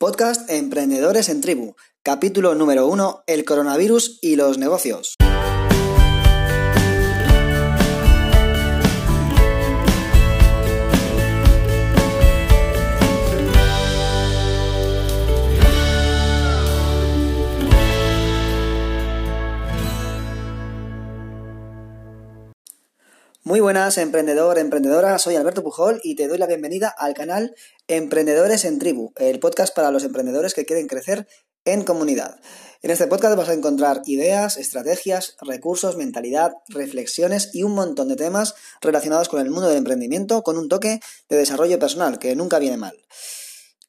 Podcast Emprendedores en Tribu, capítulo número 1, el coronavirus y los negocios. Muy buenas, emprendedor, emprendedora. Soy Alberto Pujol y te doy la bienvenida al canal Emprendedores en Tribu, el podcast para los emprendedores que quieren crecer en comunidad. En este podcast vas a encontrar ideas, estrategias, recursos, mentalidad, reflexiones y un montón de temas relacionados con el mundo del emprendimiento con un toque de desarrollo personal que nunca viene mal.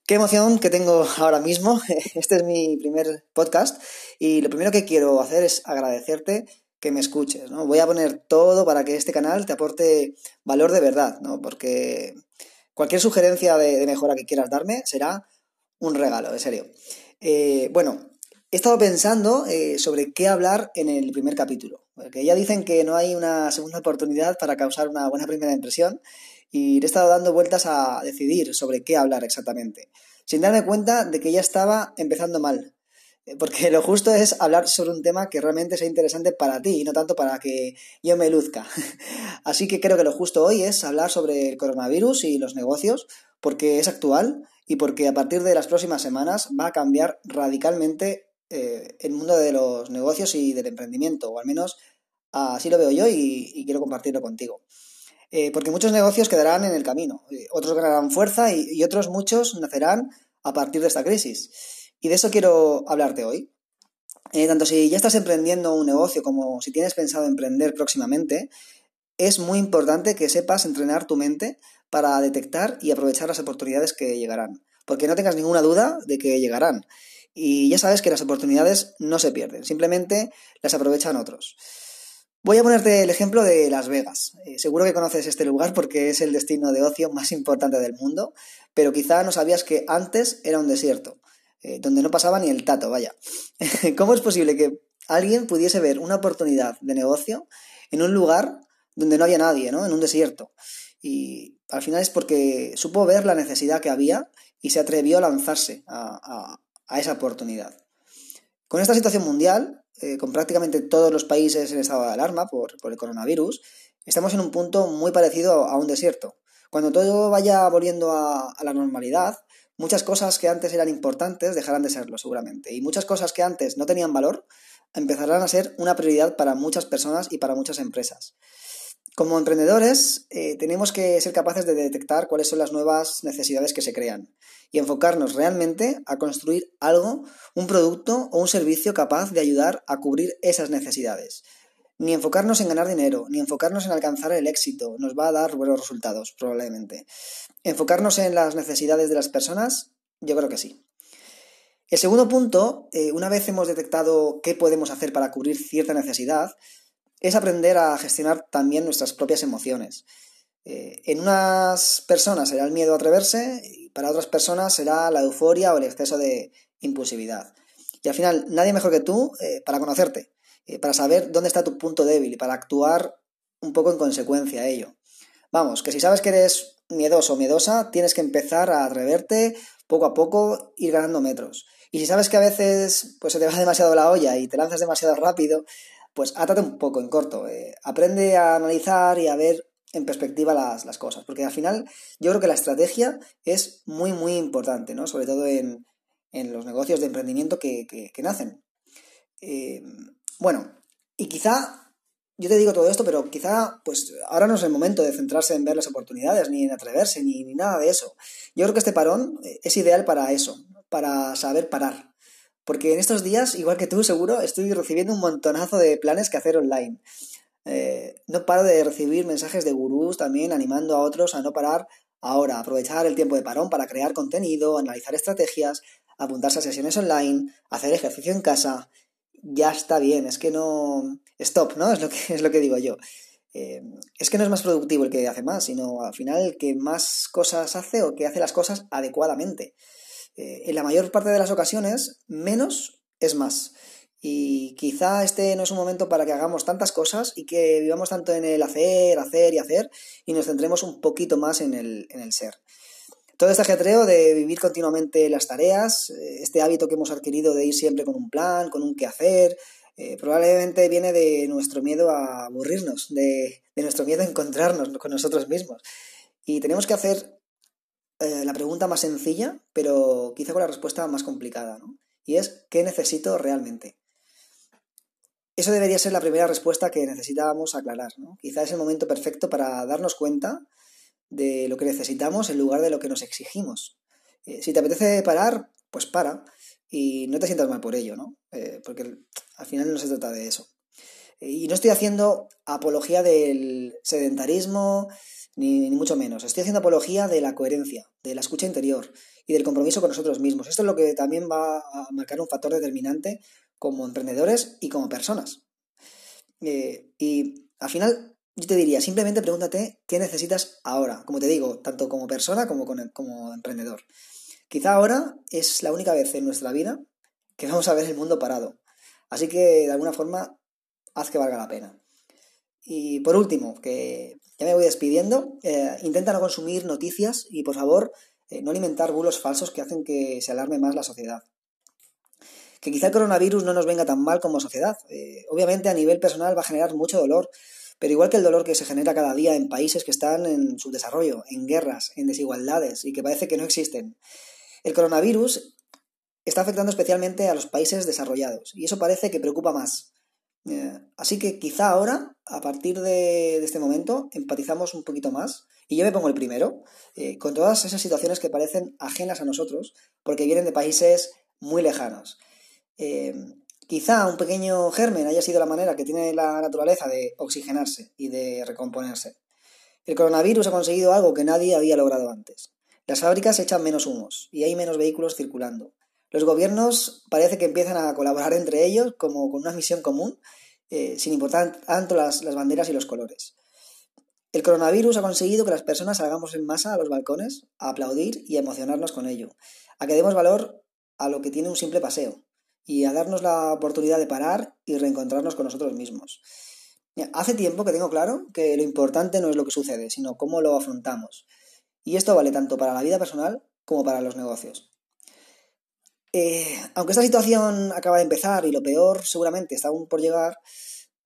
Qué emoción que tengo ahora mismo. Este es mi primer podcast y lo primero que quiero hacer es agradecerte que me escuches, ¿no? Voy a poner todo para que este canal te aporte valor de verdad, ¿no? Porque cualquier sugerencia de, mejora que quieras darme será un regalo, en serio. Eh, bueno, he estado pensando eh, sobre qué hablar en el primer capítulo, porque ya dicen que no hay una segunda oportunidad para causar una buena primera impresión y he estado dando vueltas a decidir sobre qué hablar exactamente, sin darme cuenta de que ya estaba empezando mal, porque lo justo es hablar sobre un tema que realmente sea interesante para ti y no tanto para que yo me luzca. Así que creo que lo justo hoy es hablar sobre el coronavirus y los negocios, porque es actual y porque a partir de las próximas semanas va a cambiar radicalmente eh, el mundo de los negocios y del emprendimiento, o al menos así lo veo yo y, quiero compartirlo contigo. Eh, porque muchos negocios quedarán en el camino, eh, otros ganarán fuerza y otros muchos nacerán a partir de esta crisis. Y de eso quiero hablarte hoy. Eh, tanto si ya estás emprendiendo un negocio como si tienes pensado emprender próximamente, es muy importante que sepas entrenar tu mente para detectar y aprovechar las oportunidades que llegarán. Porque no tengas ninguna duda de que llegarán. Y ya sabes que las oportunidades no se pierden, simplemente las aprovechan otros. Voy a ponerte el ejemplo de Las Vegas. Eh, seguro que conoces este lugar porque es el destino de ocio más importante del mundo, pero quizá no sabías que antes era un desierto. Eh, donde no pasaba ni el tato, vaya. ¿Cómo es posible que alguien pudiese ver una oportunidad de negocio en un lugar donde no había nadie, ¿no? En un desierto. Y al final es porque supo ver la necesidad que había y se atrevió a lanzarse a, esa oportunidad. Con esta situación mundial, eh, con prácticamente todos los países en estado de alarma por, por el coronavirus, estamos en un punto muy parecido a un desierto. Cuando todo vaya volviendo a, a la normalidad, muchas cosas que antes eran importantes dejarán de serlo seguramente. Y muchas cosas que antes no tenían valor empezarán a ser una prioridad para muchas personas y para muchas empresas. Como emprendedores, eh, tenemos que ser capaces de detectar cuáles son las nuevas necesidades que se crean y enfocarnos realmente a construir algo, un producto o un servicio capaz de ayudar a cubrir esas necesidades. Ni enfocarnos en ganar dinero, ni enfocarnos en alcanzar el éxito nos va a dar buenos resultados, probablemente. Enfocarnos en las necesidades de las personas, yo creo que sí. El segundo punto, eh, una vez hemos detectado qué podemos hacer para cubrir cierta necesidad, es aprender a gestionar también nuestras propias emociones. Eh, en unas personas será el miedo a atreverse y para otras personas será la euforia o el exceso de impulsividad. Y al final, nadie mejor que tú eh, para conocerte. Eh, para saber dónde está tu punto débil y para actuar un poco en consecuencia a ello. Vamos, que si sabes que eres miedoso o miedosa, tienes que empezar a atreverte poco a poco, ir ganando metros. Y si sabes que a veces pues, se te va demasiado la olla y te lanzas demasiado rápido, pues átate un poco en corto. Eh, aprende a analizar y a ver en perspectiva las, cosas. Porque al final yo creo que la estrategia es muy, muy importante, ¿no? Sobre todo en, los negocios de emprendimiento que, nacen. Eh, bueno, y quizá, yo te digo todo esto, pero quizá, pues ahora no es el momento de centrarse en ver las oportunidades, ni en atreverse, ni, ni nada de eso. Yo creo que este parón eh, es ideal para eso, para saber parar. Porque en estos días, igual que tú, seguro, estoy recibiendo un montonazo de planes que hacer online. Eh, no paro de recibir mensajes de gurús también animando a otros a no parar ahora, aprovechar el tiempo de parón para crear contenido, analizar estrategias, apuntarse a sesiones online, hacer ejercicio en casa ya está bien, es que no... Stop, ¿no? Es lo que, es lo que digo yo. Eh, es que no es más productivo el que hace más, sino al final el que más cosas hace o que hace las cosas adecuadamente. Eh, en la mayor parte de las ocasiones, menos es más. Y quizá este no es un momento para que hagamos tantas cosas y que vivamos tanto en el hacer, hacer y hacer y nos centremos un poquito más en el, en el ser. Todo este ajetreo de vivir continuamente las tareas, eh, este hábito que hemos adquirido de ir siempre con un plan, con un qué hacer, eh, probablemente viene de nuestro miedo a aburrirnos, de, nuestro miedo a encontrarnos con nosotros mismos. Y tenemos que hacer eh, la pregunta más sencilla, pero quizá con la respuesta más complicada, ¿no? Y es, ¿qué necesito realmente? Eso debería ser la primera respuesta que necesitábamos aclarar, ¿no? Quizá es el momento perfecto para darnos cuenta de lo que necesitamos en lugar de lo que nos exigimos. Eh, si te apetece parar, pues para y no te sientas mal por ello, ¿no? Eh, porque al final no se trata de eso. Y no estoy haciendo apología del sedentarismo, ni, mucho menos. Estoy haciendo apología de la coherencia, de la escucha interior y del compromiso con nosotros mismos. Esto es lo que también va a marcar un factor determinante como emprendedores y como personas. Eh, y al final, yo te diría, simplemente pregúntate qué necesitas ahora, como te digo, tanto como persona como como emprendedor. Quizá ahora es la única vez en nuestra vida que vamos a ver el mundo parado. Así que de alguna forma haz que valga la pena. Y por último, que ya me voy despidiendo, eh, intenta no consumir noticias y por favor eh, no alimentar bulos falsos que hacen que se alarme más la sociedad. Que quizá el coronavirus no nos venga tan mal como sociedad. Eh, obviamente a nivel personal va a generar mucho dolor, pero igual que el dolor que se genera cada día en países que están en subdesarrollo, en guerras, en desigualdades y que parece que no existen, el coronavirus está afectando especialmente a los países desarrollados y eso parece que preocupa más. Eh, así que quizá ahora, a partir de, este momento, empatizamos un poquito más, y yo me pongo el primero, eh, con todas esas situaciones que parecen ajenas a nosotros, porque vienen de países muy lejanos. Eh, quizá un pequeño germen haya sido la manera que tiene la naturaleza de oxigenarse y de recomponerse. El coronavirus ha conseguido algo que nadie había logrado antes. Las fábricas echan menos humos y hay menos vehículos circulando. Los gobiernos parece que empiezan a colaborar entre ellos como con una misión común, eh, sin importar tanto las, las banderas y los colores. El coronavirus ha conseguido que las personas salgamos en masa a los balcones a aplaudir y a emocionarnos con ello, a que demos valor a lo que tiene un simple paseo y a darnos la oportunidad de parar y reencontrarnos con nosotros mismos. Hace tiempo que tengo claro que lo importante no es lo que sucede, sino cómo lo afrontamos. Y esto vale tanto para la vida personal como para los negocios. Eh, aunque esta situación acaba de empezar y lo peor seguramente está aún por llegar,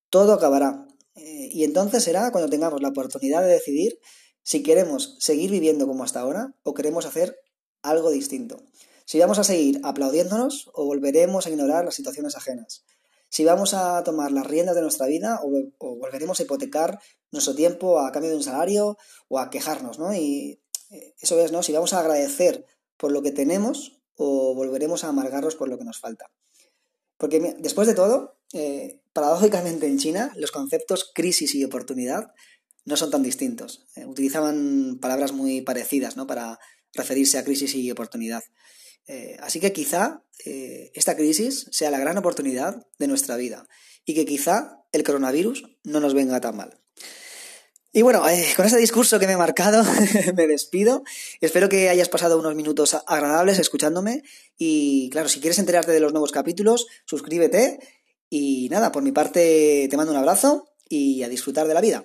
todo acabará. Eh, y entonces será cuando tengamos la oportunidad de decidir si queremos seguir viviendo como hasta ahora o queremos hacer algo distinto. Si vamos a seguir aplaudiéndonos o volveremos a ignorar las situaciones ajenas. Si vamos a tomar las riendas de nuestra vida o, volveremos a hipotecar nuestro tiempo a cambio de un salario o a quejarnos, ¿no? Y eso es, ¿no? Si vamos a agradecer por lo que tenemos o volveremos a amargarnos por lo que nos falta. Porque después de todo, eh, paradójicamente en China, los conceptos crisis y oportunidad no son tan distintos. Eh, utilizaban palabras muy parecidas ¿no? para referirse a crisis y oportunidad. Eh, así que quizá esta crisis sea la gran oportunidad de nuestra vida y que quizá el coronavirus no nos venga tan mal. Y bueno, eh, con ese discurso que me he marcado, me despido. Espero que hayas pasado unos minutos agradables escuchándome. Y claro, si quieres enterarte de los nuevos capítulos, suscríbete. Y nada, por mi parte te mando un abrazo y a disfrutar de la vida.